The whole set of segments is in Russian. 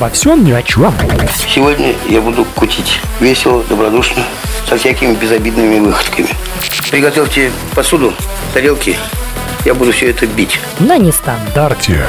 обо всем ни о чем. Сегодня я буду кутить весело, добродушно, со всякими безобидными выходками. Приготовьте посуду, тарелки. Я буду все это бить. На нестандарте.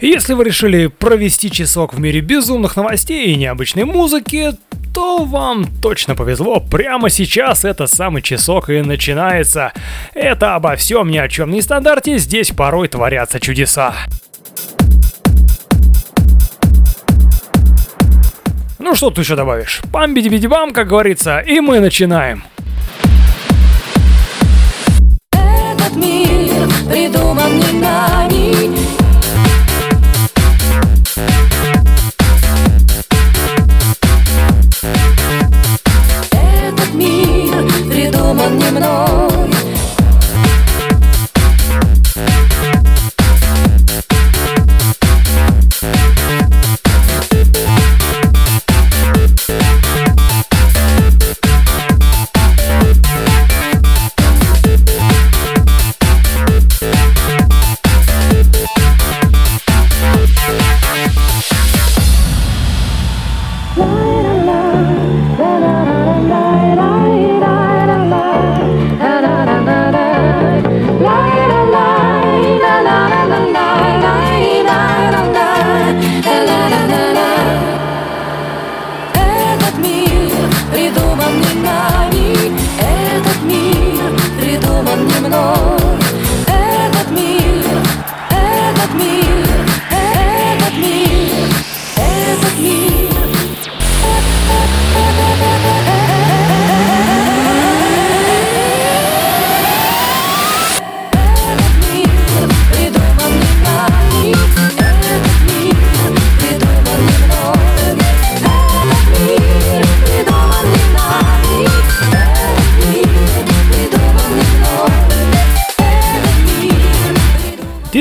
Если вы решили провести часок в мире безумных новостей и необычной музыки, то вам точно повезло. Прямо сейчас это самый часок и начинается. Это обо всем ни о чем не стандарте, здесь порой творятся чудеса. Ну что ты еще добавишь? пам биди бам как говорится, и мы начинаем. Этот мир придуман не нами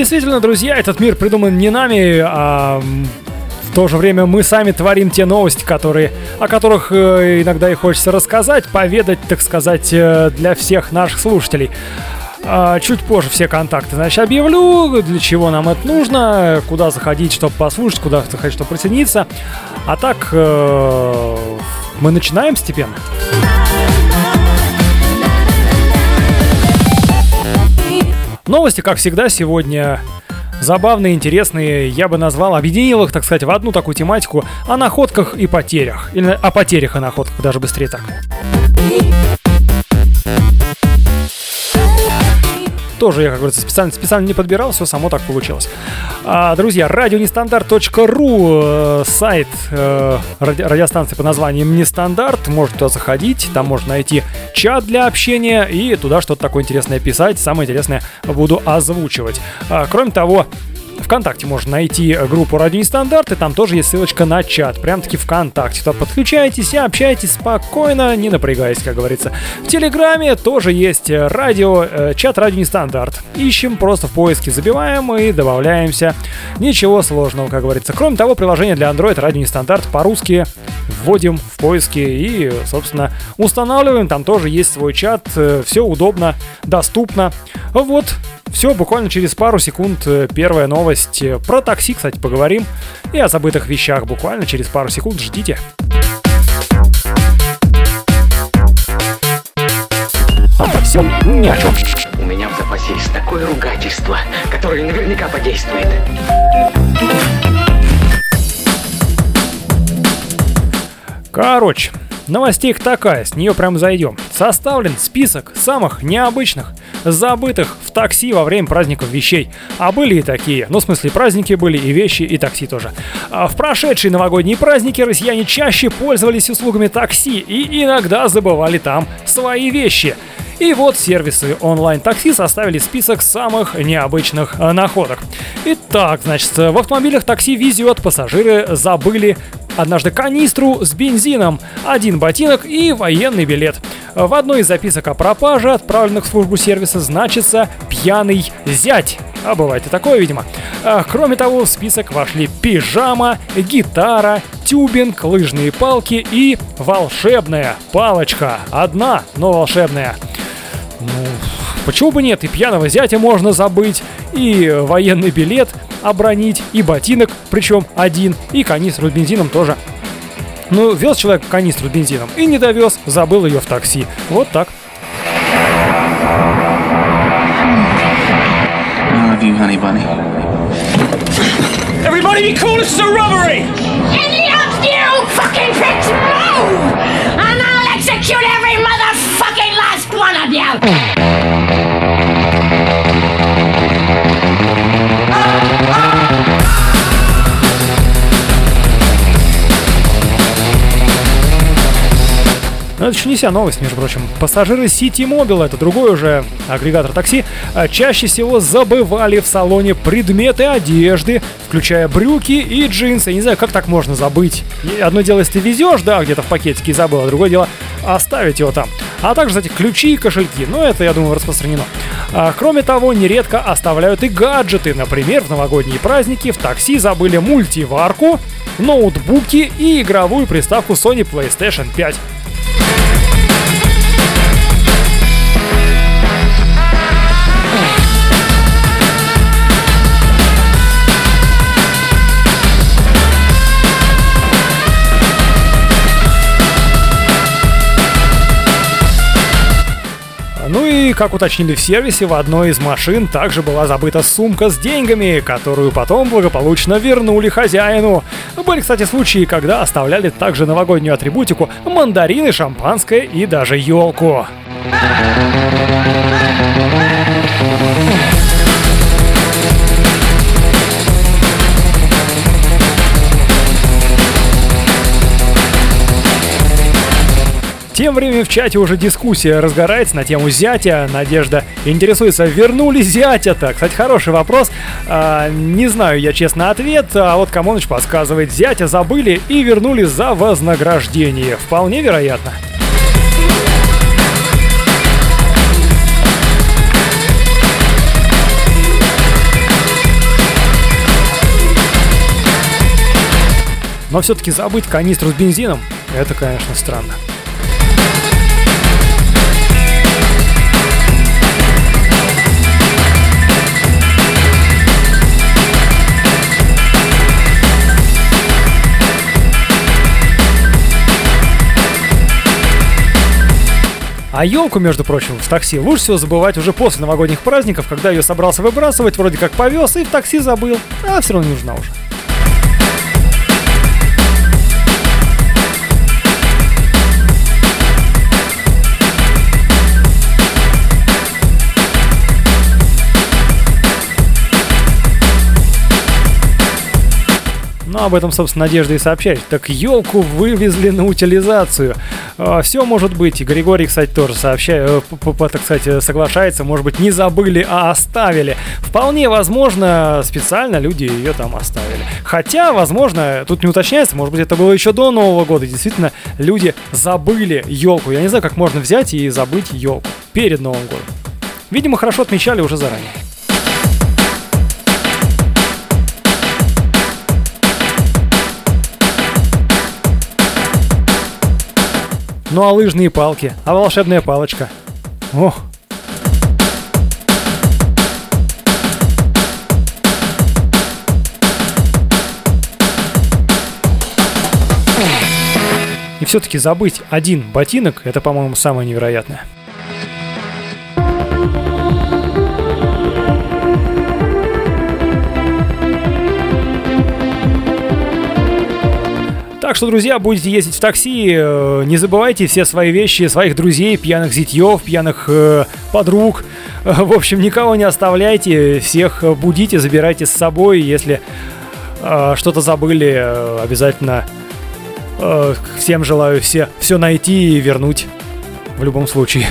Действительно, друзья, этот мир придуман не нами, а в то же время мы сами творим те новости, которые, о которых э, иногда и хочется рассказать, поведать, так сказать, э, для всех наших слушателей. А, чуть позже все контакты, значит, объявлю, для чего нам это нужно, куда заходить, чтобы послушать, куда заходить, чтобы присоединиться. А так, э, мы начинаем степенно. Новости, как всегда, сегодня забавные, интересные. Я бы назвал, объединил их, так сказать, в одну такую тематику о находках и потерях. Или о потерях и находках, даже быстрее так. Тоже я, как говорится, специально, специально не подбирал, все само так получилось. А, друзья, радионестандарт.ру, э, сайт э, ради, радиостанции под названием Нестандарт. Можете туда заходить, там можно найти чат для общения и туда что-то такое интересное писать. Самое интересное буду озвучивать. А, кроме того, ВКонтакте можно найти группу Радио Нестандарт, и там тоже есть ссылочка на чат. Прям-таки ВКонтакте. Туда подключайтесь и общайтесь спокойно, не напрягаясь, как говорится. В Телеграме тоже есть радио, э, чат Радио Нестандарт. Ищем, просто в поиске забиваем и добавляемся. Ничего сложного, как говорится. Кроме того, приложение для Android Радио Нестандарт по-русски вводим в поиски и, собственно, устанавливаем. Там тоже есть свой чат. Э, Все удобно, доступно. Вот, все, буквально через пару секунд э, первая новость. Про такси, кстати, поговорим. И о забытых вещах буквально через пару секунд. Ждите. Обо всем ни о чем. У меня в запасе есть такое ругательство, которое наверняка подействует. Короче, новостей такая, с нее прям зайдем. Составлен список самых необычных, забытых в такси во время праздников вещей. А были и такие. Ну, в смысле, праздники были и вещи, и такси тоже. А в прошедшие новогодние праздники россияне чаще пользовались услугами такси и иногда забывали там свои вещи. И вот сервисы онлайн-такси составили список самых необычных находок. Итак, значит, в автомобилях такси везет, пассажиры забыли однажды канистру с бензином, один ботинок и военный билет. В одной из записок о пропаже, отправленных в службу сервиса, значится «пьяный зять». А бывает и такое, видимо. А, кроме того, в список вошли пижама, гитара, тюбинг, лыжные палки и волшебная палочка. Одна, но волшебная. Ну, Почему бы нет? И пьяного зятя можно забыть, и военный билет обронить, и ботинок, причем один, и канистру с бензином тоже. Ну, вез человек канистру с бензином и не довез, забыл ее в такси. Вот так. I love you, honey bunny. Everybody be cool, this is a robbery! Any of you fucking pricks move! And I'll execute every motherfucking you! Но это еще не вся новость, между прочим. Пассажиры City Mobile, это другой уже агрегатор такси, а, чаще всего забывали в салоне предметы одежды, включая брюки и джинсы. Я не знаю, как так можно забыть. И одно дело, если ты везешь, да, где-то в пакетике и забыл, а другое дело оставить его там. А также, кстати, ключи и кошельки. Но это, я думаю, распространено. А, кроме того, нередко оставляют и гаджеты. Например, в новогодние праздники в такси забыли мультиварку, ноутбуки и игровую приставку Sony PlayStation 5. И, как уточнили в сервисе, в одной из машин также была забыта сумка с деньгами, которую потом благополучно вернули хозяину. Были, кстати, случаи, когда оставляли также новогоднюю атрибутику, мандарины, шампанское и даже елку. Тем временем в чате уже дискуссия разгорается на тему зятя. Надежда интересуется, вернули зятя-то? Кстати, хороший вопрос. А, не знаю я честно ответ, а вот Камоныч подсказывает, зятя забыли и вернули за вознаграждение. Вполне вероятно. Но все-таки забыть канистру с бензином, это, конечно, странно. А елку, между прочим, в такси лучше всего забывать уже после новогодних праздников, когда ее собрался выбрасывать, вроде как повез и в такси забыл, а все равно не нужна уже. Ну, об этом, собственно, Надежда и сообщает. Так елку вывезли на утилизацию. Все может быть. И Григорий, кстати, тоже сообщает, так сказать, соглашается. Может быть, не забыли, а оставили. Вполне возможно, специально люди ее там оставили. Хотя, возможно, тут не уточняется, может быть, это было еще до Нового года. Действительно, люди забыли елку. Я не знаю, как можно взять и забыть елку перед Новым годом. Видимо, хорошо отмечали уже заранее. Ну а лыжные палки? А волшебная палочка? Ох, И все-таки забыть один ботинок, это, по-моему, самое невероятное. Что, друзья, будете ездить в такси, э, не забывайте все свои вещи, своих друзей, пьяных зятьев, пьяных э, подруг. Э, В общем, никого не оставляйте, всех будите, забирайте с собой. Если э, что-то забыли, э, обязательно э, всем желаю все, все найти и вернуть в любом случае.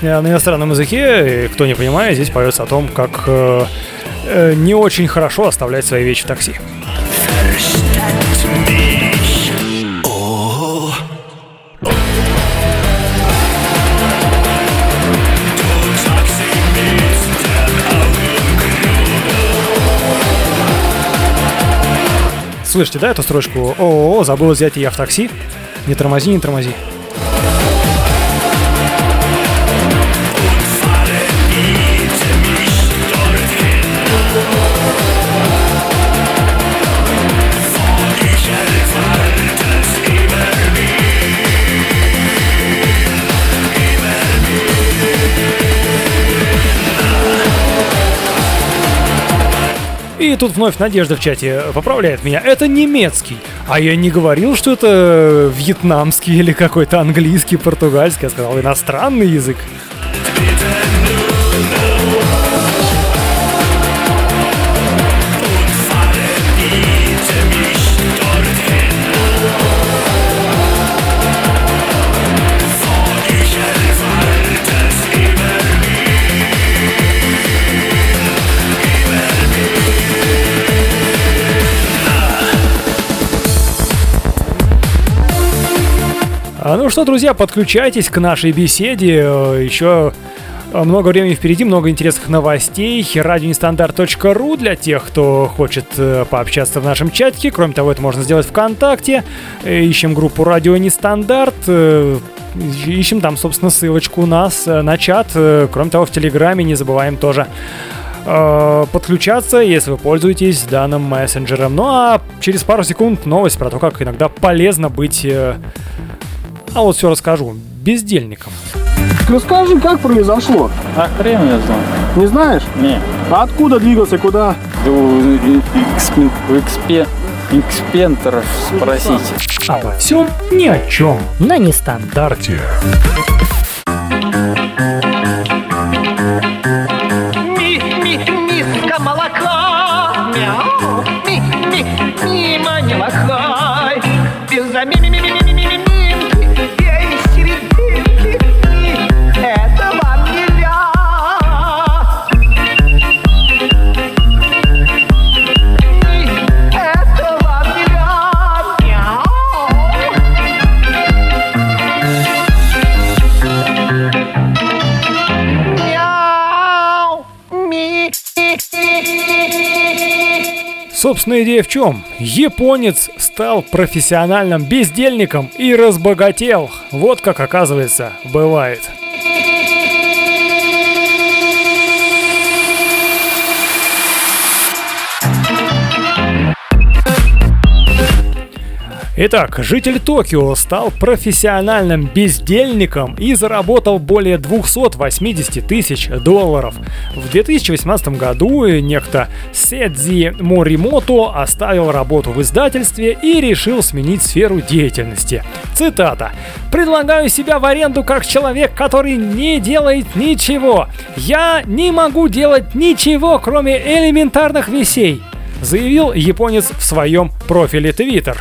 Песня на иностранном языке, и кто не понимает, здесь поется о том, как э, э, не очень хорошо оставлять свои вещи в такси. Слышите, да, эту строчку? О, забыл взять я в такси. Не тормози, не тормози. И тут вновь Надежда в чате поправляет меня. Это немецкий. А я не говорил, что это вьетнамский или какой-то английский, португальский. Я сказал иностранный язык. Ну что, друзья, подключайтесь к нашей беседе. Э, Еще э, много времени впереди, много интересных новостей. Радионестандарт.ру для тех, кто хочет э, пообщаться в нашем чатике. Кроме того, это можно сделать ВКонтакте. Ищем группу Радио Нестандарт. Ищем там, собственно, ссылочку у нас на чат. Кроме того, в Телеграме не забываем тоже подключаться, если вы пользуетесь данным мессенджером. Ну а через пару секунд новость про то, как иногда полезно быть, а вот все расскажу, бездельником. Расскажи, как произошло? А хрен я знаю. Не знаешь? Не. А откуда двигался, куда? Экспе- экспентеров спросите. Обо всем ни о чем. на нестандарте. Собственно, идея в чем? Японец стал профессиональным бездельником и разбогател. Вот как оказывается бывает. Итак, житель Токио стал профессиональным бездельником и заработал более 280 тысяч долларов. В 2018 году некто Седзи Моримото оставил работу в издательстве и решил сменить сферу деятельности. Цитата. «Предлагаю себя в аренду как человек, который не делает ничего. Я не могу делать ничего, кроме элементарных вещей», заявил японец в своем профиле Twitter.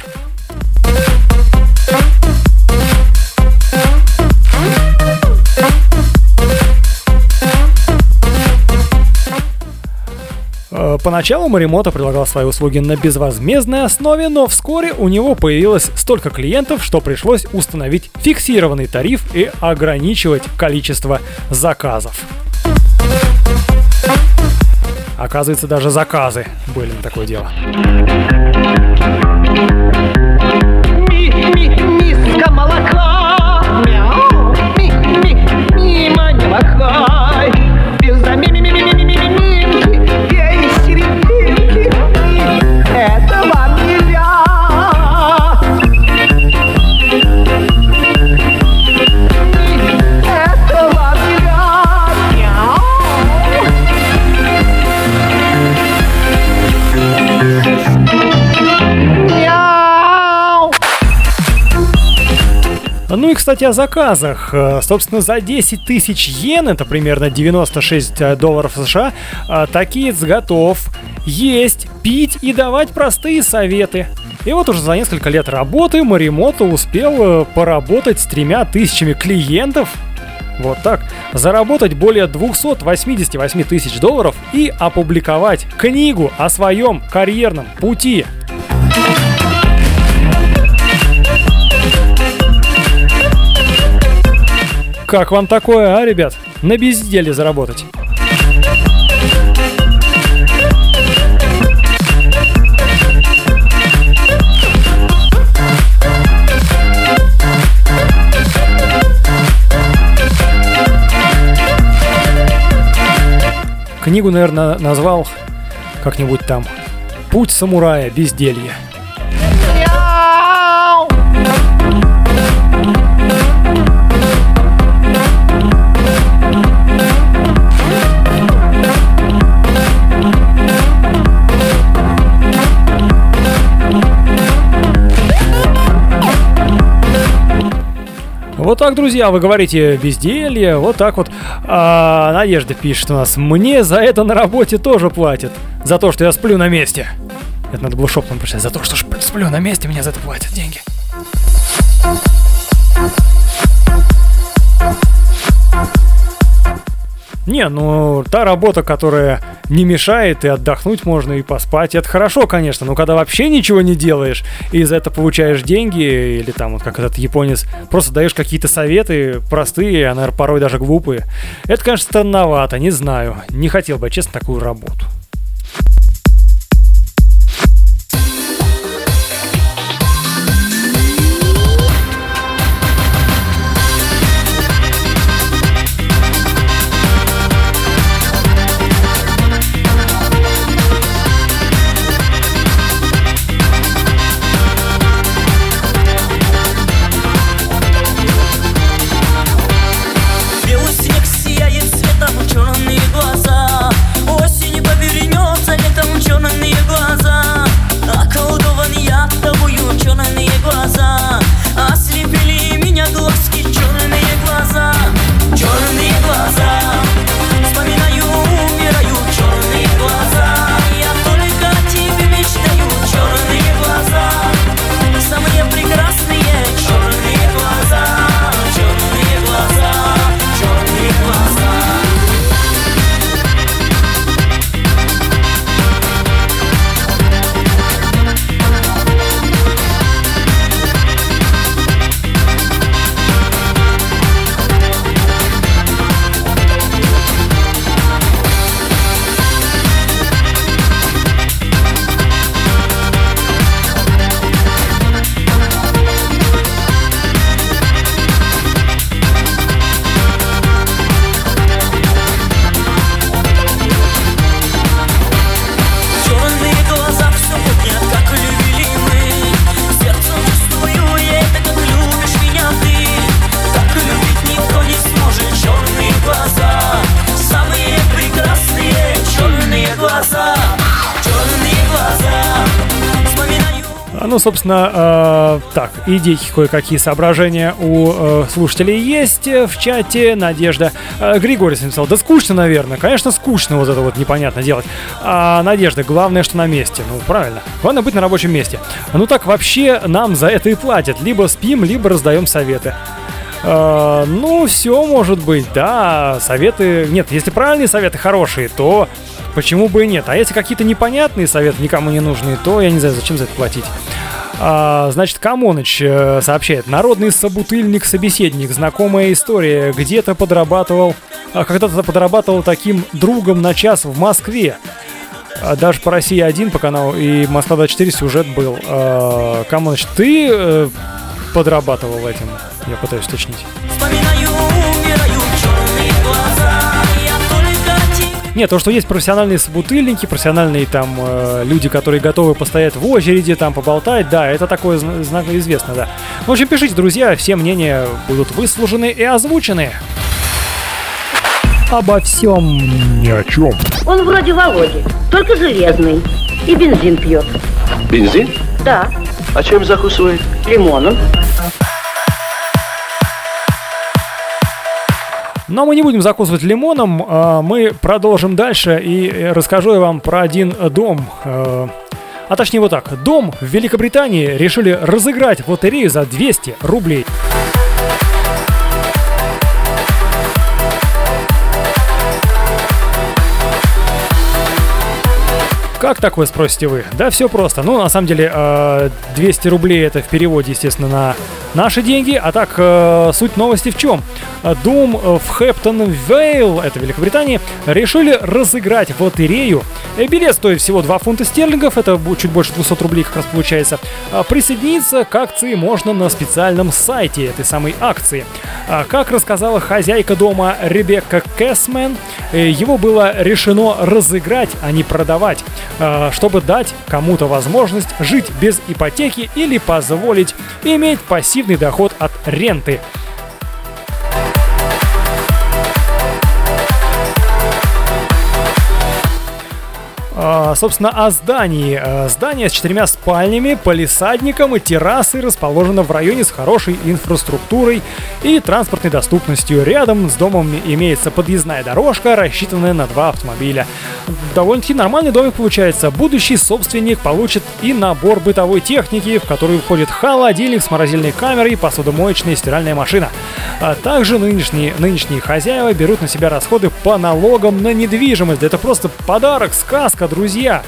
Поначалу Маримото предлагал свои услуги на безвозмездной основе, но вскоре у него появилось столько клиентов, что пришлось установить фиксированный тариф и ограничивать количество заказов. Оказывается, даже заказы были на такое дело. Ми, ми, миска молока, И, кстати, о заказах. Э, Собственно, за 10 тысяч йен, это примерно 96 долларов США, э, такиец готов есть, пить и давать простые советы. И вот уже за несколько лет работы Маримото успел э, поработать с тремя тысячами клиентов. Вот так. Заработать более 288 тысяч долларов и опубликовать книгу о своем карьерном пути. Как вам такое, а, ребят? На безделе заработать. Книгу, наверное, назвал как-нибудь там «Путь самурая. Безделье». Вот так, друзья, вы говорите безделье, вот так вот. А, Надежда пишет у нас, мне за это на работе тоже платят, за то, что я сплю на месте. Это надо было шепотом прочитать, за то, что сплю на месте, мне за это платят деньги. Не, ну та работа, которая не мешает, и отдохнуть можно, и поспать, это хорошо, конечно, но когда вообще ничего не делаешь, и за это получаешь деньги, или там, вот как этот японец, просто даешь какие-то советы простые, а, наверное, порой даже глупые, это, конечно, странновато, не знаю, не хотел бы, честно, такую работу. Ну, собственно, э, так, идейки кое-какие соображения у э, слушателей есть э, в чате. Надежда э, Григорий написал, да скучно, наверное. Конечно, скучно вот это вот непонятно делать. А, Надежда, главное, что на месте. Ну, правильно. Главное быть на рабочем месте. Ну так вообще нам за это и платят. Либо спим, либо раздаем советы. Э, ну, все может быть, да, советы... Нет, если правильные советы хорошие, то почему бы и нет? А если какие-то непонятные советы, никому не нужные, то я не знаю, зачем за это платить. А, значит, Камоныч э, сообщает. Народный собутыльник-собеседник. Знакомая история. Где-то подрабатывал... а, Когда-то подрабатывал таким другом на час в Москве. А Даже по России 1 по каналу и Москва 24 сюжет был. А, Камоныч, ты э, подрабатывал этим? Я пытаюсь уточнить. Нет, то, что есть профессиональные собутыльники, профессиональные там э, люди, которые готовы постоять в очереди, там поболтать, да, это такое зна- зна- известно, да. В общем, пишите, друзья, все мнения будут выслушаны и озвучены. Обо всем ни о чем. Он вроде Володи, только железный. И бензин пьет. Бензин? Да, А чем закусывает? лимоном. Но мы не будем закусывать лимоном, а мы продолжим дальше и э, расскажу я вам про один дом. э, А точнее вот так, дом в Великобритании решили разыграть в лотерею за 200 рублей. Как такое, спросите вы? Да все просто. Ну, на самом деле, э, 200 рублей это в переводе, естественно, на наши деньги. А так, э, суть новости в чем? Дом в Хэптон Вейл, это Великобритания, решили разыграть в лотерею. Э, Билет стоит всего 2 фунта стерлингов, это чуть больше 200 рублей как раз получается. А Присоединиться к акции можно на специальном сайте этой самой акции. А Как рассказала хозяйка дома Ребекка Кэсмен, э, его было решено разыграть, а не продавать, э, чтобы дать кому-то возможность жить без ипотеки или позволить иметь пассивный доход от ренты. Собственно, о здании. Э, Здание с четырьмя спальнями, полисадником и террасой расположено в районе с хорошей инфраструктурой и транспортной доступностью. Рядом с домом имеется подъездная дорожка, рассчитанная на два автомобиля. Довольно-таки нормальный домик получается. Будущий собственник получит и набор бытовой техники, в который входит холодильник с морозильной камерой, посудомоечная и стиральная машина. А также нынешние, нынешние хозяева берут на себя расходы по налогам на недвижимость. Это просто подарок, сказка, друзья.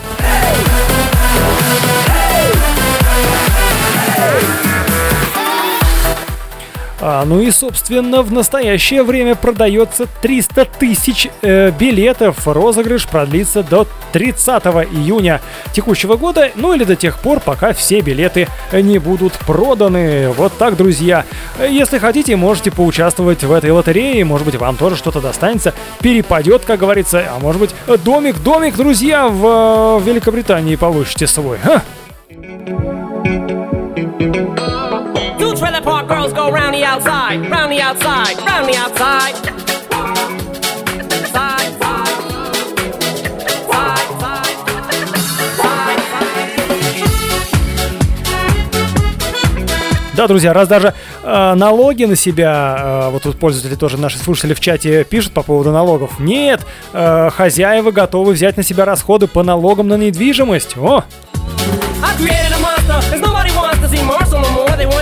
А, ну и, собственно, в настоящее время продается 300 тысяч э, билетов. Розыгрыш продлится до 30 июня текущего года, ну или до тех пор, пока все билеты не будут проданы. Вот так, друзья. Если хотите, можете поучаствовать в этой лотерее. Может быть, вам тоже что-то достанется, перепадет, как говорится. А может быть, домик, домик, друзья, в э, Великобритании получите свой. Ха! Trailer park girls go round the outside, round the outside, round the outside. Side, side. Side, side. Side, Да, друзья, раз даже э, налоги на себя, э, вот тут пользователи тоже, наши слушатели в чате пишут по поводу налогов. Нет, э, хозяева готовы взять на себя расходы по налогам на недвижимость. О, I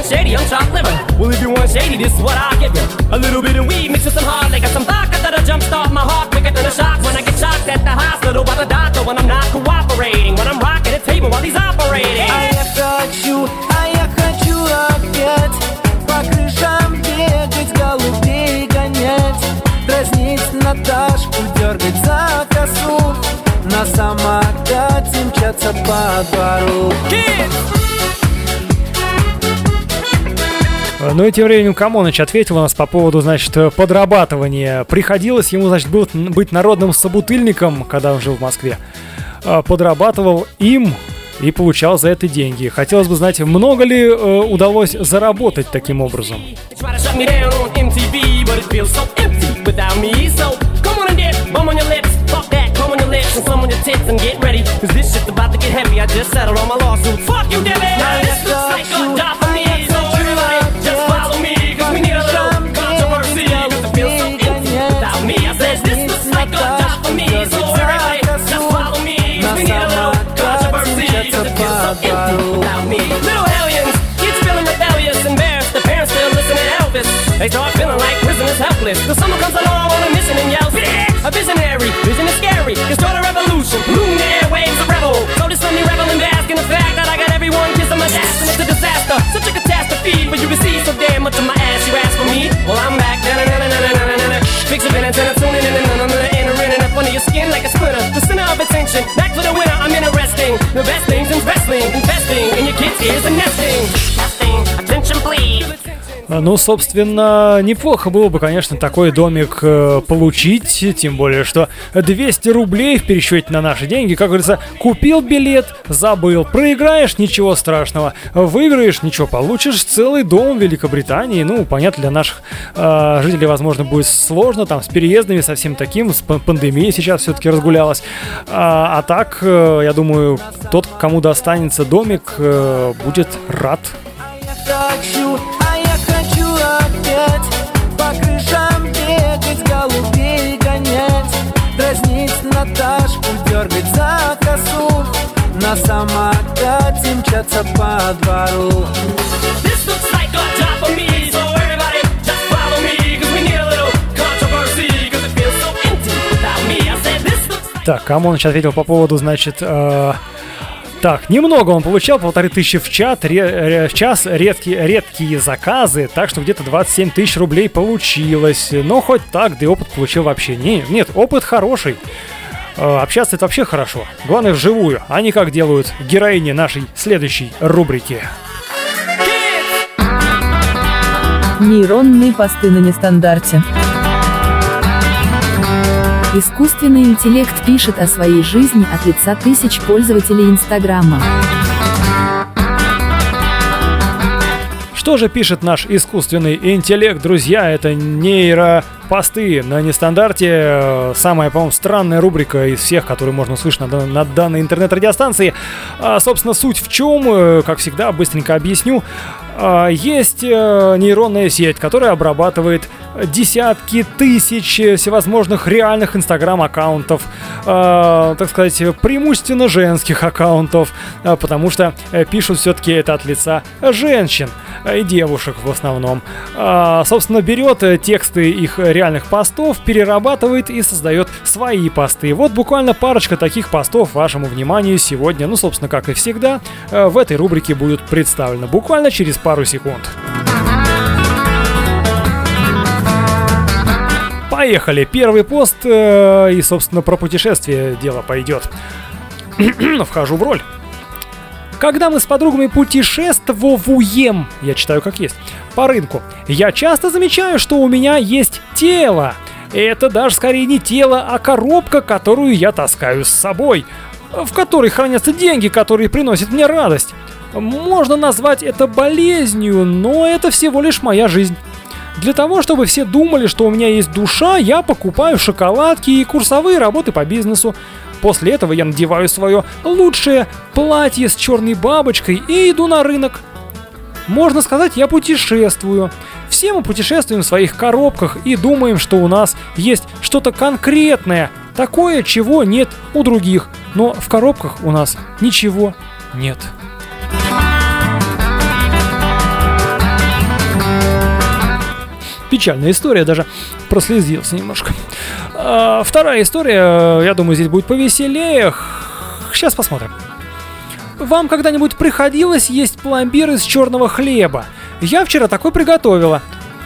shady, I'm chopped liver. Well, if you want shady, this is what I'll give you. A little bit of weed mixed with some hard liquor, some vodka that'll jumpstart my heart quicker than a shock when I get shocked at the hospital by the doctor when I'm not cooperating. When I'm rocking a table while he's operating. А я хочу, а я хочу опять По крышам бегать, голубей гонять Дразнить Наташку, дергать за косу На самокате мчаться по двору Э, Ну и тем временем Камоныч ответил у нас по поводу, значит, э, подрабатывания. Приходилось ему, значит, был- быть народным собутыльником, когда он жил в Москве. Э, Подрабатывал им и получал за это деньги. Хотелось бы знать, много ли э, удалось заработать таким образом. Some your tits and get ready. Cause this shit's about to get heavy. I just settled all my lawsuits. Fuck you, Debbie! Prisoners helpless. Till someone comes along on a mission and yells, "Bitch!" A visionary, vision is scary. Can start a revolution, bloom the airwaves, a rebel. So this Sunday rebel and bask in the fact that I got everyone kissing my ass and it's a disaster. Such a catastrophe for you see so damn much of my ass. You ask for me, well I'm back. Na-na-na-na-na-na-na-na. Fix your minutes and I'm tuning in and I'm entering up under your skin like a splinter. The center of attention, back for the winner. I'm interesting. The best things in wrestling, investing in your kids' ears and nesting. Ну, собственно, неплохо было бы, конечно, такой домик э, получить, тем более, что 200 рублей в пересчете на наши деньги, как говорится, купил билет, забыл, проиграешь, ничего страшного, выиграешь, ничего, получишь. Целый дом в Великобритании, ну, понятно, для наших э, жителей, возможно, будет сложно, там, с переездами, со всем таким, с пан- пандемией сейчас все-таки разгулялась, а, а так, э, я думаю, тот, кому достанется домик, э, будет рад. Хочу, На самокате мчаться по двору This looks like a job for me, so everybody just follow me. Cause we need a little controversy, cause it feels so empty without me. I said this looks Так, кому он сейчас ответил по поводу, значит... э, так, немного он получал, полторы тысячи в, чат, ре- ре- в час, редкие, редкие заказы, так что где-то 27 тысяч рублей получилось. Но хоть так, да и опыт получил вообще. Не, нет, опыт хороший. Э, Общаться это вообще хорошо. Главное вживую, а не как делают героини нашей следующей рубрики. Нейронные посты на нестандарте. Искусственный интеллект пишет о своей жизни от лица тысяч пользователей Инстаграма. Что же пишет наш искусственный интеллект, друзья? Это нейропосты на нестандарте. Самая, по-моему, странная рубрика из всех, которые можно услышать на данной интернет-радиостанции. А, собственно, суть в чем, э, как всегда, быстренько объясню. А, Есть э, нейронная сеть, которая обрабатывает десятки тысяч всевозможных реальных инстаграм-аккаунтов, э, так сказать, преимущественно женских аккаунтов, э, потому что э, пишут все-таки это от лица женщин и девушек в основном. А, собственно, берет э, тексты их реальных постов, перерабатывает и создает свои посты. Вот буквально парочка таких постов вашему вниманию сегодня, ну, собственно, как и всегда, в этой рубрике будут представлены буквально через пару секунд. Поехали. Первый пост э, и, собственно, про путешествие дело пойдет. Вхожу в роль. Когда мы с подругами путешествуем, я читаю как есть, по рынку, я часто замечаю, что у меня есть тело. Это даже скорее не тело, а коробка, которую я таскаю с собой, в которой хранятся деньги, которые приносят мне радость. Можно назвать это болезнью, но это всего лишь моя жизнь. Для того, чтобы все думали, что у меня есть душа, я покупаю шоколадки и курсовые работы по бизнесу. После этого я надеваю свое лучшее платье с черной бабочкой и иду на рынок. Можно сказать, я путешествую. Все мы путешествуем в своих коробках и думаем, что у нас есть что-то конкретное, такое, чего нет у других. Но в коробках у нас ничего нет. Печальная история, даже прослезился немножко. А, вторая история, я думаю, здесь будет повеселее. Сейчас посмотрим. Вам когда-нибудь приходилось есть пломбир из черного хлеба? Я вчера такой приготовила.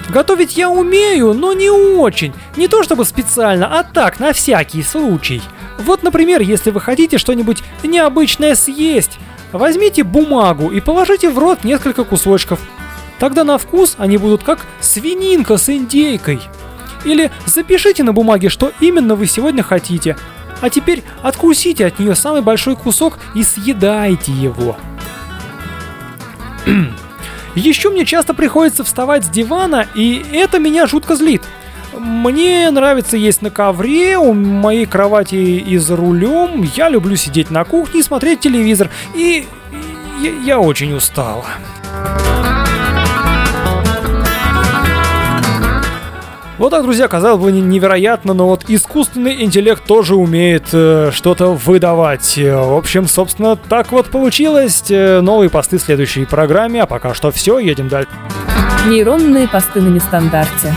Готовить я умею, но не очень. Не то чтобы специально, а так, на всякий случай. Вот, например, если вы хотите что-нибудь необычное съесть, возьмите бумагу и положите в рот несколько кусочков. Тогда на вкус они будут как свининка с индейкой. Или запишите на бумаге, что именно вы сегодня хотите. А теперь откусите от нее самый большой кусок и съедайте его. Еще мне часто приходится вставать с дивана, и это меня жутко злит. Мне нравится есть на ковре, у моей кровати и за рулем. Я люблю сидеть на кухне и смотреть телевизор. И я, я очень устала. Вот так, друзья, казалось бы, не- невероятно, но вот искусственный интеллект тоже умеет э, что-то выдавать. В общем, собственно, так вот получилось. Э, Новые посты в следующей программе, а пока что все, едем дальше. Нейронные посты на нестандарте.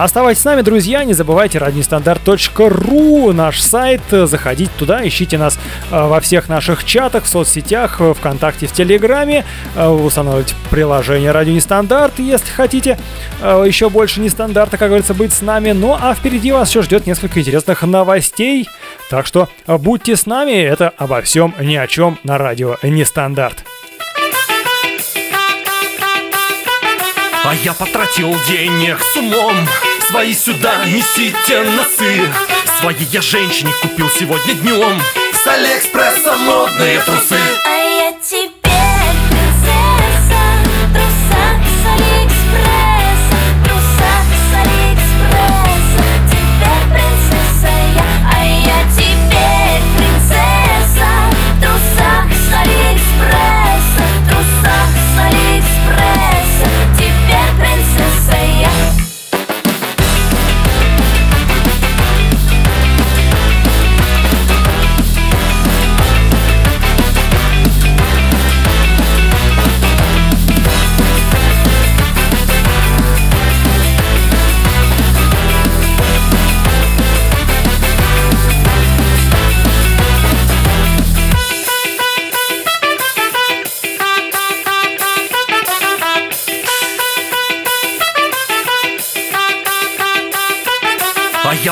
Оставайтесь с нами, друзья, не забывайте радиостандарт.ру, наш сайт, заходите туда, ищите нас э, во всех наших чатах, в соцсетях, э, ВКонтакте, в Телеграме, Э, устанавливайте приложение Радио Нестандарт, если хотите еще больше нестандарта, как говорится, быть с нами. Ну а впереди вас еще ждет несколько интересных новостей, так что будьте с нами, это обо всем ни о чем на Радио Нестандарт. А я потратил денег с умом Свои сюда несите носы. Свои я женщине купил сегодня днем С Алиэкспресса модные трусы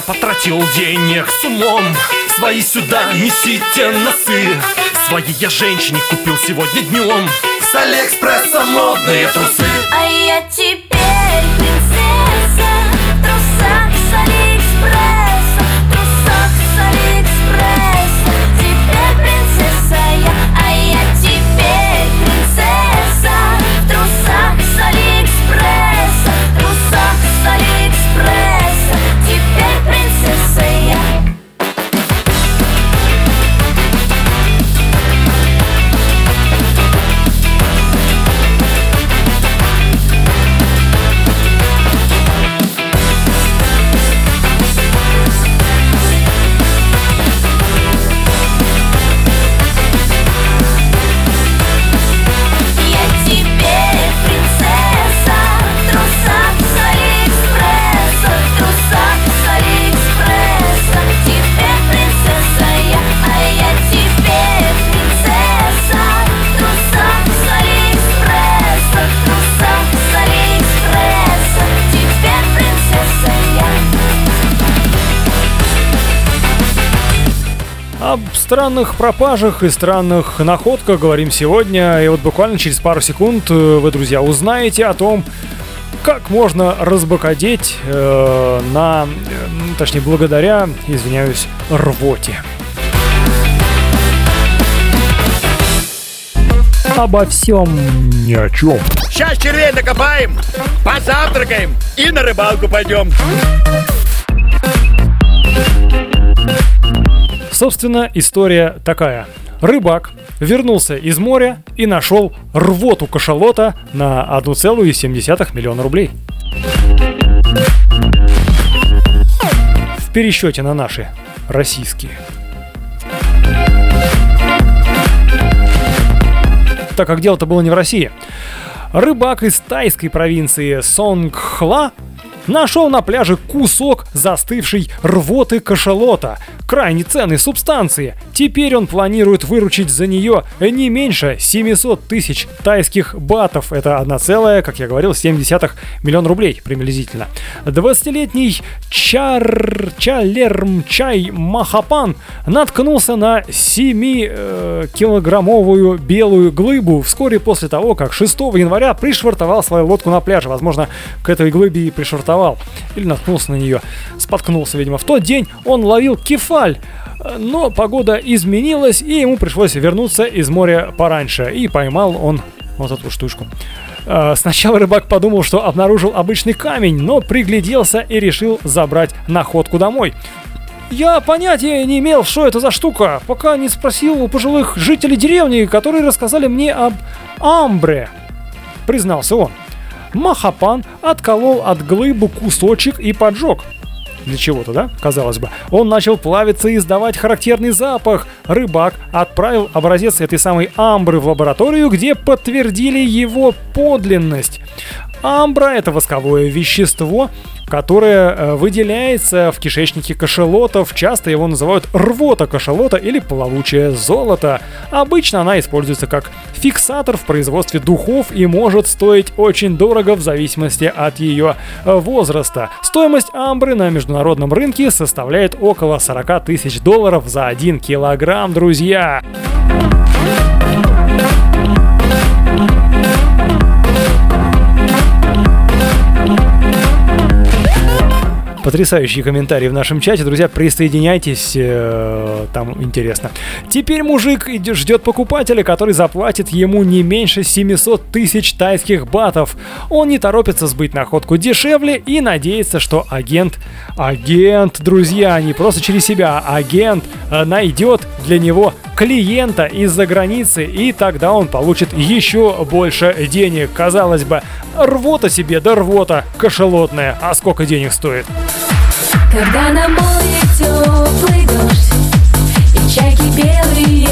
потратил денег с умом. Свои сюда несите носы. Свои я женщине купил сегодня днем С Алиэкспресса модные трусы. А я теперь странных пропажах и странных находках говорим сегодня. И вот буквально через пару секунд э, вы, друзья, узнаете о том, как можно разбогатеть э, на, э, точнее, благодаря, извиняюсь, рвоте. Обо всем ни о чем. Сейчас червей накопаем, позавтракаем и на рыбалку пойдем. Собственно, история такая. Рыбак вернулся из моря и нашел рвоту кашалота на 1,7 миллиона рублей. В пересчете на наши российские. Так как дело-то было не в России. Рыбак из тайской провинции Сонгхла нашел на пляже кусок застывшей рвоты кашалота, крайне ценной субстанции. Теперь он планирует выручить за нее не меньше 700 тысяч тайских батов. Это 1, как я говорил, 70 миллион рублей приблизительно. 20-летний Чар... Чалермчай Махапан наткнулся на 7-килограммовую белую глыбу вскоре после того, как 6 января пришвартовал свою лодку на пляже. Возможно, к этой глыбе и пришвартовал. Или наткнулся на нее. Споткнулся, видимо. В тот день он ловил кефаль. Но погода изменилась, и ему пришлось вернуться из моря пораньше. И поймал он вот эту штучку. Э, Сначала рыбак подумал, что обнаружил обычный камень, но пригляделся и решил забрать находку домой. Я понятия не имел, что это за штука, пока не спросил у пожилых жителей деревни, которые рассказали мне об амбре, признался он. Махапан отколол от глыбы кусочек и поджег. Для чего-то, да? Казалось бы. Он начал плавиться и издавать характерный запах. Рыбак отправил образец этой самой амбры в лабораторию, где подтвердили его подлинность. Амбра – это восковое вещество, которое э, выделяется в кишечнике кашалотов. Часто его называют рвота кашалота или плавучее золото. Обычно она используется как фиксатор в производстве духов и может стоить очень дорого в зависимости от ее э, возраста. Стоимость амбры на международном рынке составляет около 40 тысяч долларов за 1 килограмм, друзья. Потрясающие комментарии в нашем чате. Друзья, присоединяйтесь, э, там интересно. Теперь мужик ждет покупателя, который заплатит ему не меньше 700 тысяч тайских батов. Он не торопится сбыть находку дешевле и надеется, что агент, агент, друзья, не просто через себя, агент э, найдет для него клиента из-за границы, и тогда он получит еще больше денег. Казалось бы, рвота себе, да рвота кошелотная. А сколько денег стоит? Когда на море теплый дождь И чайки белые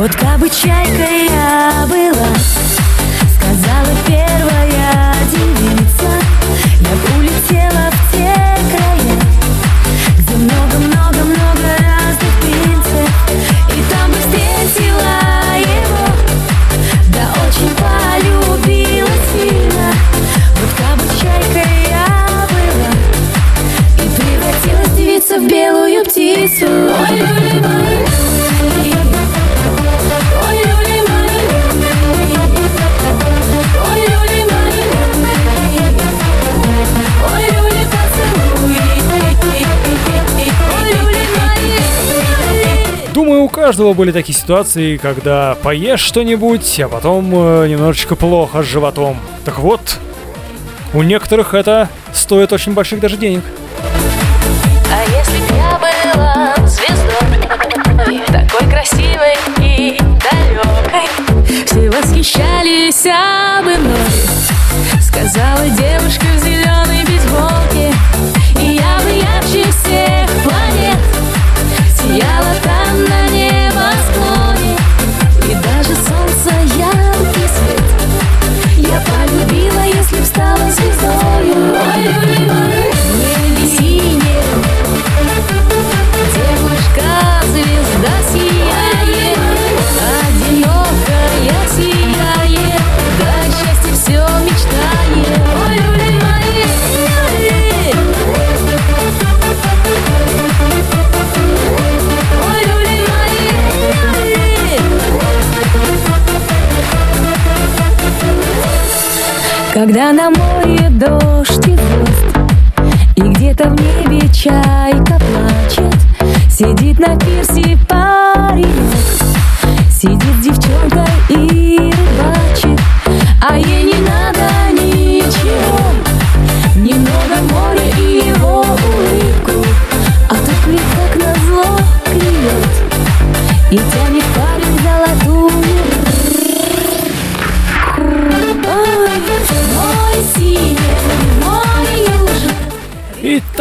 Вот как бы чайка каждого были такие ситуации, когда поешь что-нибудь, а потом э, немножечко плохо с животом. Так вот, у некоторых это стоит очень больших даже денег. А если б я была звездой, такой красивой и далекой, все восхищались бы мной, сказала девушка в зеленой бейсболке, где-то в небе чайка плачет Сидит на пирсе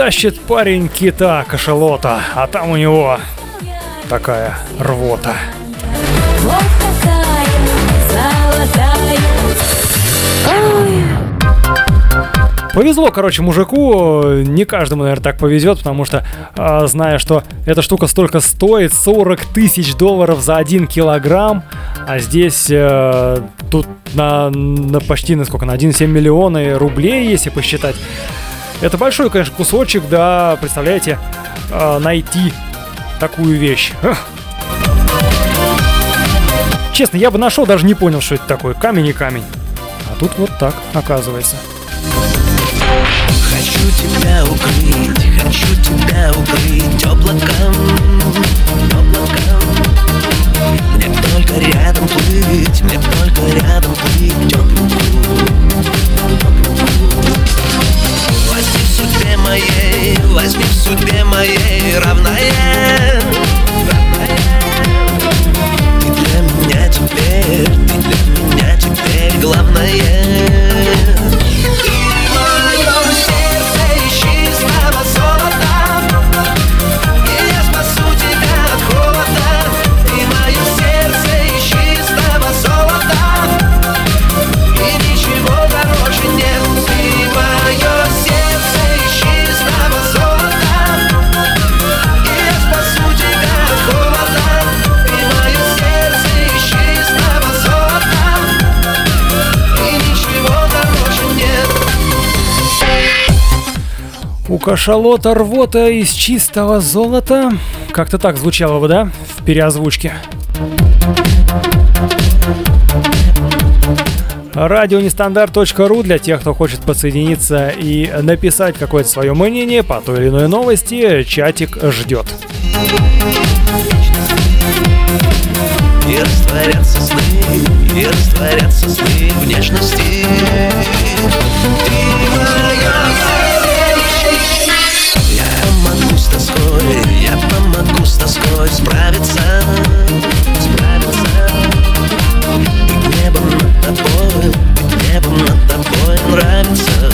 тащит парень кита кашалота, а там у него такая рвота. Вот такая золотая Ой, Повезло, короче, мужику. Не каждому, наверное, так повезет, потому что, а, зная, что эта штука столько стоит, 40 тысяч долларов за один килограмм, а здесь э, тут на, на почти, на сколько, на 1,7 миллиона рублей, если посчитать. Это большой, конечно, кусочек, да, представляете, э, найти такую вещь. Честно, я бы нашел, даже не понял, что это такое. Камень и камень. А тут вот так, оказывается. Хочу тебя укрыть, хочу тебя укрыть облаком, облаком. Мне только рядом плыть, мне только рядом плыть теплым В судьбе моей, возьми в судьбе моей равная, Ты для меня теперь, ты для меня теперь главное. Кашалота рвота из чистого золота. Как-то так звучало бы, да? В переозвучке. Радионестандарт.ру для тех, кто хочет подсоединиться и написать какое-то свое мнение по той или иной новости. Чатик ждет. И растворятся сны, и растворятся сны в Ты моя справиться Справиться. И небом над тобой, и небом над тобой нравится.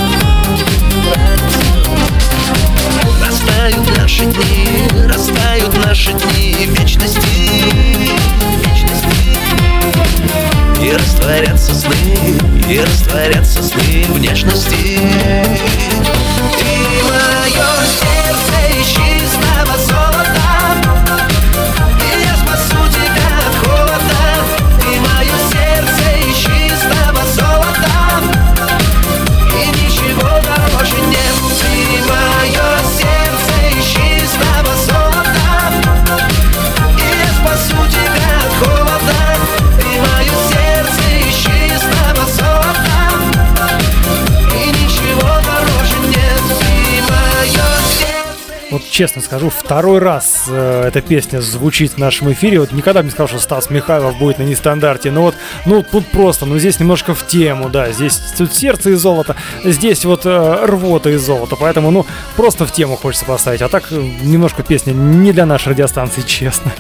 Растают наши дни, растают наши дни вечности. И растворятся сны, и растворятся сны в честно скажу, второй раз э, эта песня звучит в нашем эфире. Вот никогда бы не сказал, что Стас Михайлов будет на нестандарте. Но вот, ну, тут просто, ну, здесь немножко в тему, да. Здесь тут сердце из золота, здесь вот э, рвота из золота. Поэтому, ну, просто в тему хочется поставить. А так, э, немножко песня не для нашей радиостанции, честно.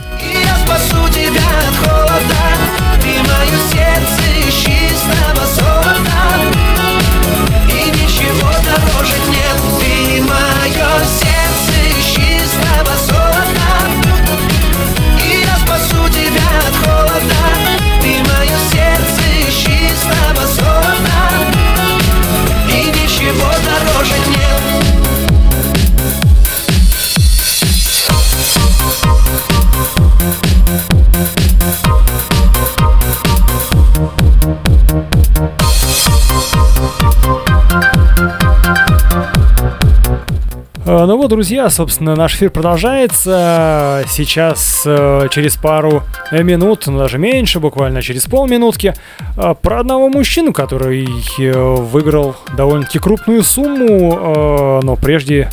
Ну вот, друзья, собственно, наш эфир продолжается. Сейчас э, через пару э, минут, ну даже меньше, буквально через полминутки, э, про одного мужчину, который э, выиграл довольно-таки крупную сумму, э, но прежде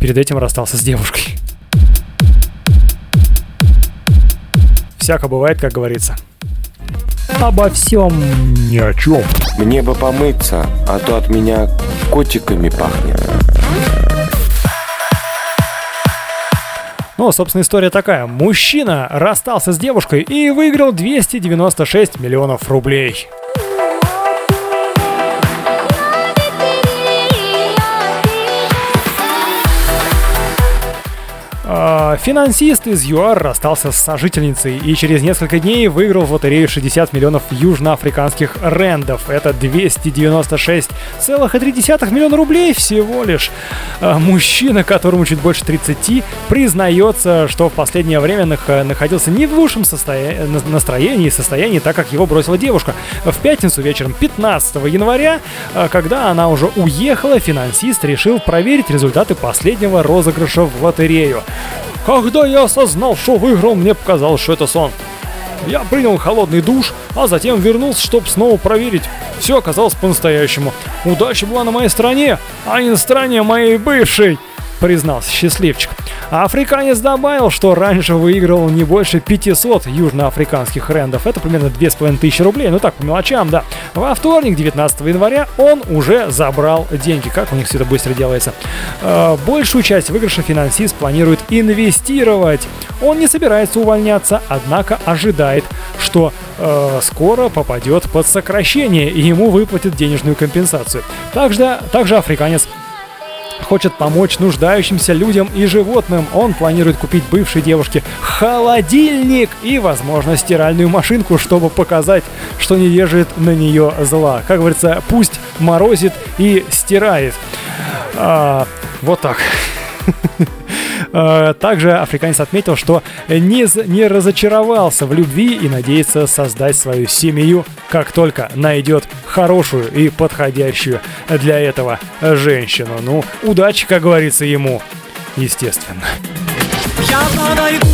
перед этим расстался с девушкой. Всяко бывает, как говорится. Обо всем ни о чем. Мне бы помыться, а то от меня котиками пахнет. Ну, собственно, история такая. Мужчина расстался с девушкой и выиграл 296 миллионов рублей. Финансист из ЮАР расстался с сожительницей и через несколько дней выиграл в лотерею 60 миллионов южноафриканских рендов. Это 296,3 миллиона рублей всего лишь. А, Мужчина, которому чуть больше 30, признается, что в последнее время нах- находился не в лучшем состоя- на- настроении и состоянии, так как его бросила девушка. В пятницу вечером 15 января, а, когда она уже уехала, финансист решил проверить результаты последнего розыгрыша в лотерею. Когда я осознал, что выиграл, мне показалось, что это сон. Я принял холодный душ, а затем вернулся, чтобы снова проверить. Все оказалось по-настоящему. Удача была на моей стороне, а не на стороне моей бывшей, признался счастливчик. А африканец добавил, что раньше выигрывал не больше 500 южноафриканских рендов. Это примерно 2500 рублей, ну так, по мелочам, да. Во вторник, 19 января, он уже забрал деньги. Как у них все это быстро делается. Э, Большую часть выигрыша финансист планирует инвестировать. Он не собирается увольняться, однако ожидает, что э, скоро попадет под сокращение и ему выплатят денежную компенсацию. Также, также африканец хочет помочь нуждающимся людям и животным. Он планирует купить бывшей девушке холодильник и, возможно, стиральную машинку, чтобы показать, что не держит на нее зла. Как говорится, пусть морозит и стирает. А, вот так. Э, Также африканец отметил, что не, не разочаровался в любви и надеется создать свою семью, как только найдет хорошую и подходящую для этого женщину. Ну, удачи, как говорится, ему, естественно. Я подойду,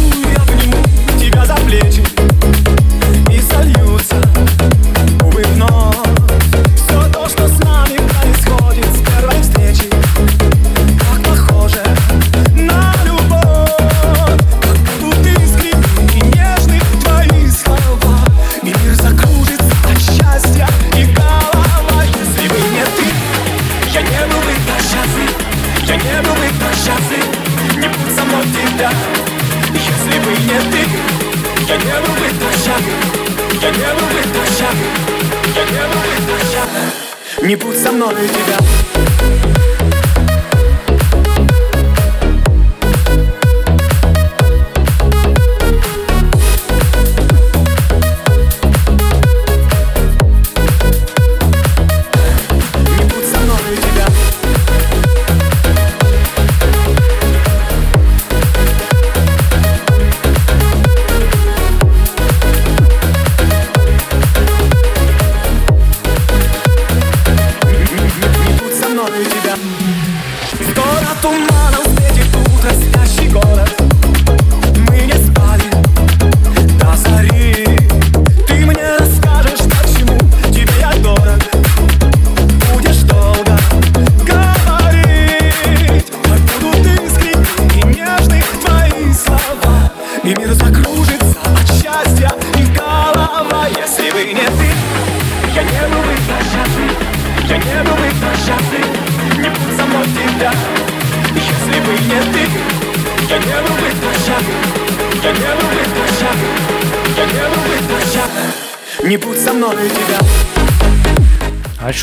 Не будь со мной тебя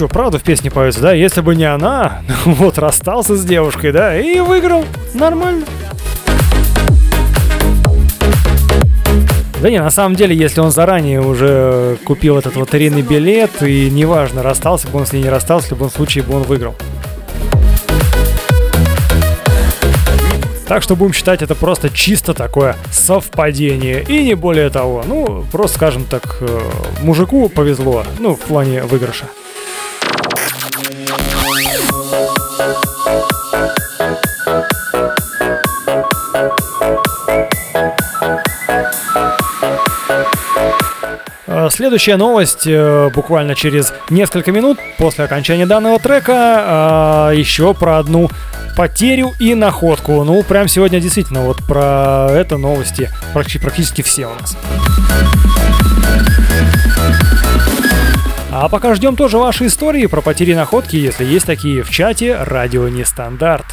Что, правда в песне поется, да? Если бы не она, вот расстался с девушкой, да, и выиграл. Нормально. Да не, на самом деле, если он заранее уже купил этот лотерейный билет, и неважно, расстался бы он с ней, не расстался, в любом случае бы он выиграл. Так что будем считать это просто чисто такое совпадение. И не более того. Ну, просто, скажем так, э, мужику повезло. Ну, в плане выигрыша. Следующая новость э, буквально через несколько минут после окончания данного трека э, еще про одну потерю и находку. Ну, прям сегодня действительно вот про это новости практи- практически все у нас. А пока ждем тоже ваши истории про потери и находки, если есть такие в чате Радио Нестандарт.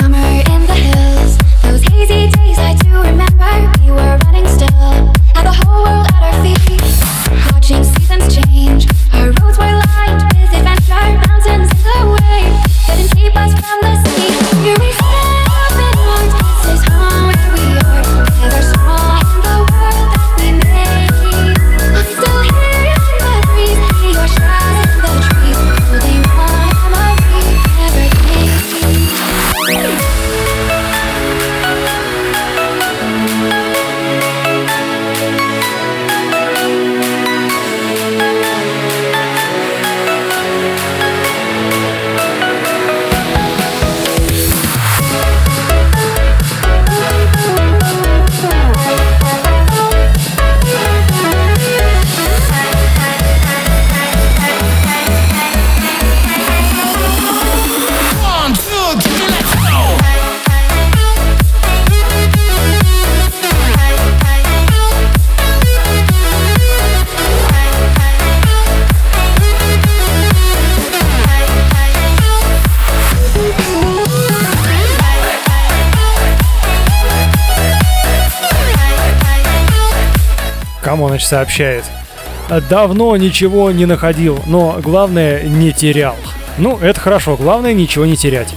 Summer in the hills, those hazy days I do remember. Whole world Камоныч сообщает. Давно ничего не находил, но главное не терял. Ну, это хорошо, главное ничего не терять.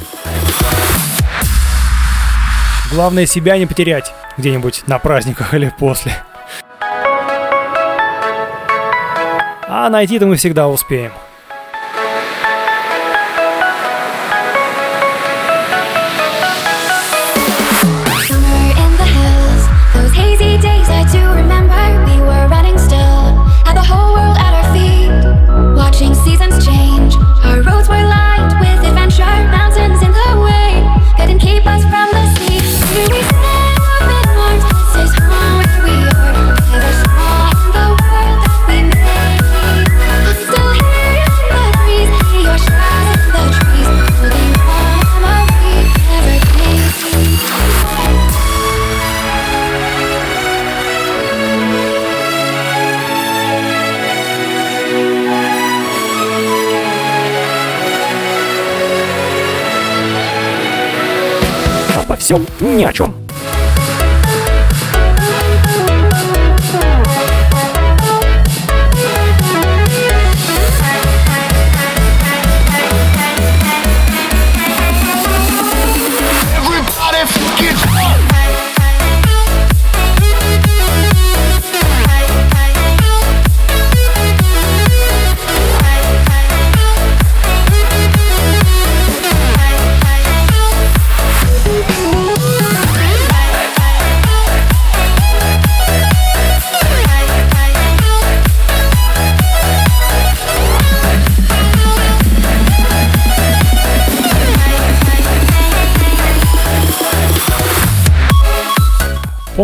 Главное себя не потерять где-нибудь на праздниках или после. А найти-то мы всегда успеем. Всем ни о чем.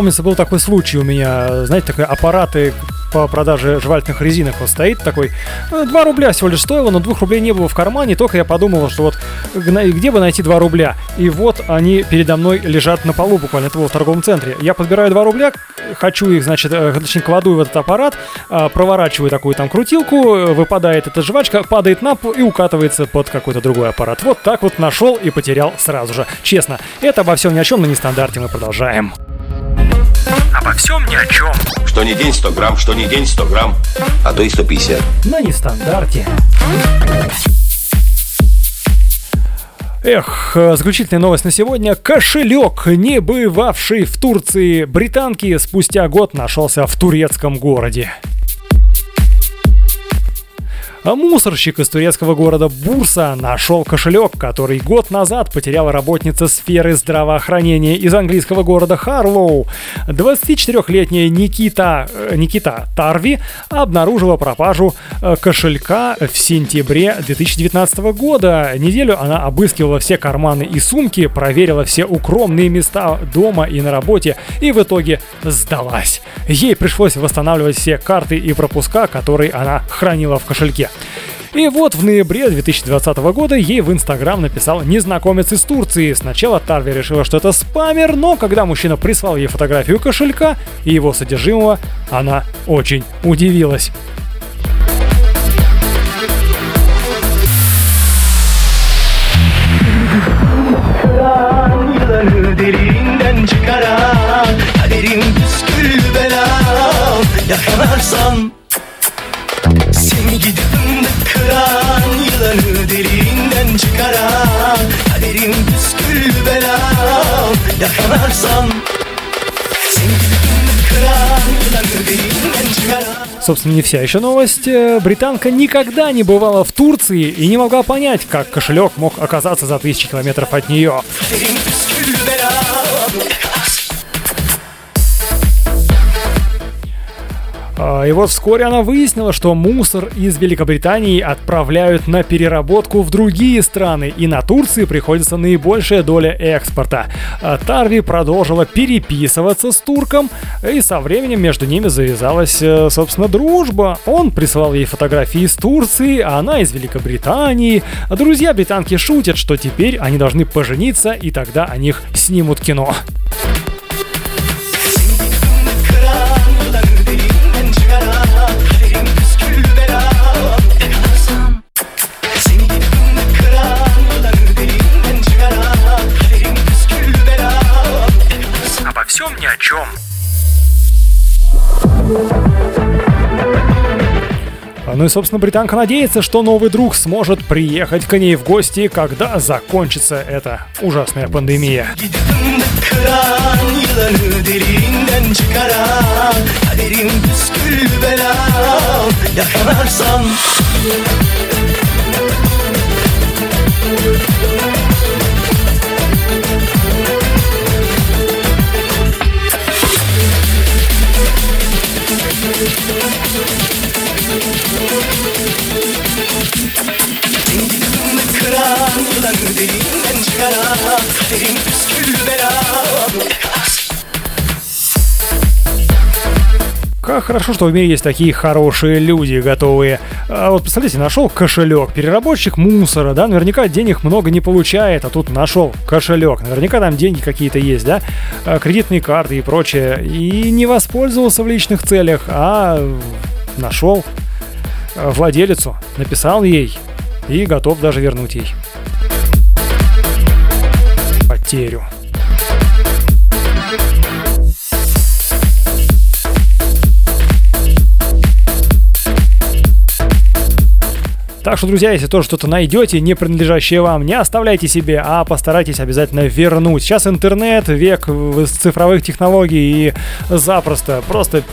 Помнится, был такой случай у меня, знаете, такой аппараты по продаже жевательных резинок вот стоит такой, 2 рубля всего лишь стоило, но 2 рублей не было в кармане, только я подумал, что вот где бы найти 2 рубля, и вот они передо мной лежат на полу буквально, это было в торговом центре. Я подбираю 2 рубля, хочу их, значит, э, точнее, кладу в этот аппарат, а, проворачиваю такую там крутилку, э, выпадает эта жвачка, падает на пол и укатывается под какой-то другой аппарат. Вот так вот нашел и потерял сразу же. Честно, это обо всем ни о чем, но не стандарте мы продолжаем. Обо всем ни о чем. Что не день 100 грамм, что не день 100 грамм, а то и 150. На нестандарте. Эх, заключительная новость на сегодня. Кошелек, не бывавший в Турции британки, спустя год нашелся в турецком городе. А мусорщик из турецкого города Бурса нашел кошелек, который год назад потеряла работница сферы здравоохранения из английского города Харлоу. 24-летняя Никита, э, Никита Тарви обнаружила пропажу э, кошелька в сентябре 2019 года. Неделю она обыскивала все карманы и сумки, проверила все укромные места дома и на работе и в итоге сдалась. Ей пришлось восстанавливать все карты и пропуска, которые она хранила в кошельке. И вот в ноябре 2020 года ей в Инстаграм написал незнакомец из Турции. Сначала Тарви решила, что это спамер, но когда мужчина прислал ей фотографию кошелька и его содержимого, она очень удивилась. Derinden kıran Yılanı derinden çıkaran Kaderim püskül belam çıkaran Собственно, не вся еще новость. Э, Британка никогда не бывала в Турции и не могла понять, как кошелек мог оказаться за тысячи километров от нее. И вот вскоре она выяснила, что мусор из Великобритании отправляют на переработку в другие страны, и на Турции приходится наибольшая доля экспорта. А Тарви продолжила переписываться с турком, и со временем между ними завязалась, э, собственно, дружба. Он присылал ей фотографии из Турции, а она из Великобритании. А Друзья британки шутят, что теперь они должны пожениться, и тогда о них снимут кино. Всем ни о чем. Ну и, собственно, британка надеется, что новый друг сможет приехать к ней в гости, когда закончится эта ужасная пандемия. Yakalarsan Как хорошо, что в мире есть такие хорошие люди, готовые. А вот представляете, нашел кошелек, переработчик мусора, да, наверняка денег много не получает, а тут нашел кошелек. Наверняка там деньги какие-то есть, да, а, кредитные карты и прочее. И не воспользовался в личных целях, а нашел а, владелицу, написал ей и готов даже вернуть ей потерю. Так что, друзья, если тоже что-то найдете, не принадлежащее вам, не оставляйте себе, а постарайтесь обязательно вернуть. Сейчас интернет, век цифровых технологий и запросто, просто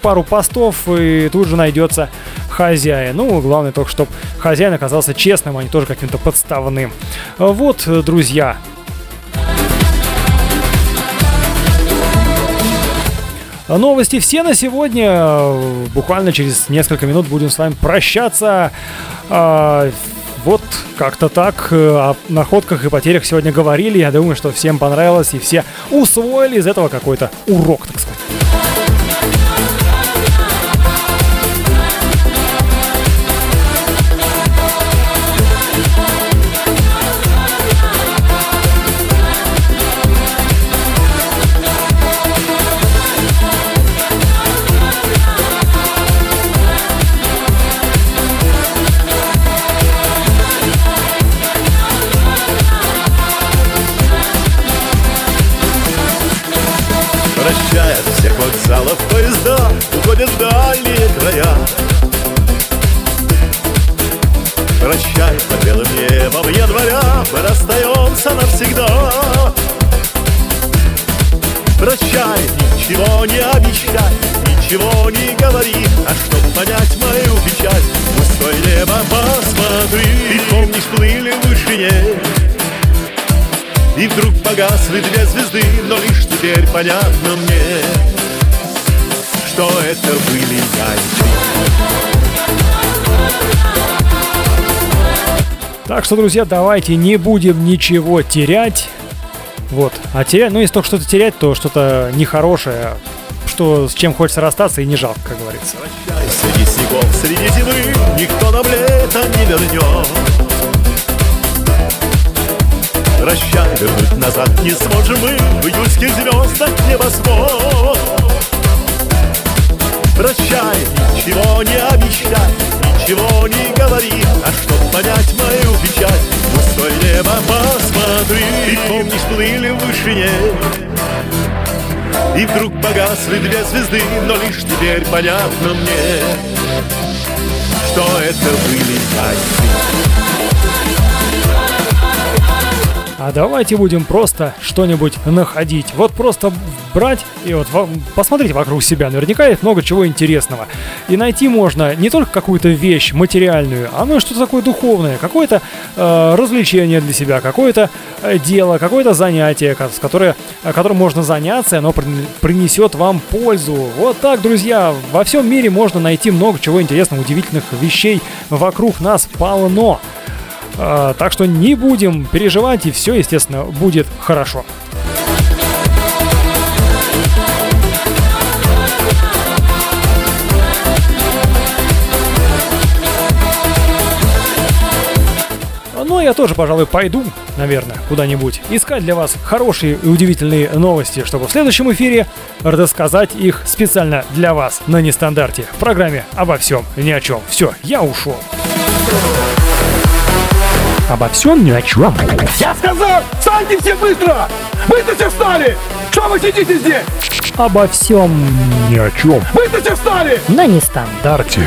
пару постов и тут же найдется хозяин. Ну, главное только, чтобы хозяин оказался честным, а не тоже каким-то подставным. Вот, друзья, Новости все на сегодня. Буквально через несколько минут будем с вами прощаться. А, Вот как-то так. О находках и потерях сегодня говорили. Я думаю, что всем понравилось и все усвоили из этого какой-то урок, так сказать. Вокзалов поезда уходят в дальние края. Прощай, под белым небом января Мы расстаемся навсегда. Прощай, ничего не обещай Ничего не говори А чтоб понять мою печаль. В пустое небо посмотри Ты помнишь, плыли в вышине. И вдруг погасли две звезды Но лишь теперь понятно мне Что это были ты Так что, друзья, давайте не будем ничего терять. Вот. А терять, ну, если только что-то терять, то что-то нехорошее, что с чем хочется расстаться и не жалко, как говорится. Среди снегов, среди зимы Никто нам лето не вернет Прощай, вернуть назад не сможем мы В июльских звездах небосвод Прощай, ничего не обещай Ничего не говори А чтоб понять мою печаль В пустое небо посмотри Ты помнишь, плыли в вышине и вдруг погасли две звезды, но лишь теперь понятно мне, что это были и ты. А давайте будем просто что-нибудь находить. Вот просто брать и вот во- посмотрите вокруг себя. Наверняка есть много чего интересного. И найти можно не только какую-то вещь материальную, а ну и что-то такое духовное, какое-то э, развлечение для себя, какое-то э, дело, какое-то занятие, которое, э, которым можно заняться, оно прин- принесет вам пользу. Вот так, друзья, во всем мире можно найти много чего интересного, удивительных вещей вокруг нас полно. А, так что не будем переживать, и все, естественно, будет хорошо. Ну, я тоже, пожалуй, пойду, наверное, куда-нибудь искать для вас хорошие и удивительные новости, чтобы в следующем эфире рассказать их специально для вас на нестандарте в программе обо всем, ни о чем. Все, я ушел. Обо всем, ни о чем. Я сказал, встаньте все быстро! Быстро все встали! Что вы сидите здесь? Обо всем, ни о чем. Быстро все встали! На нестандарте.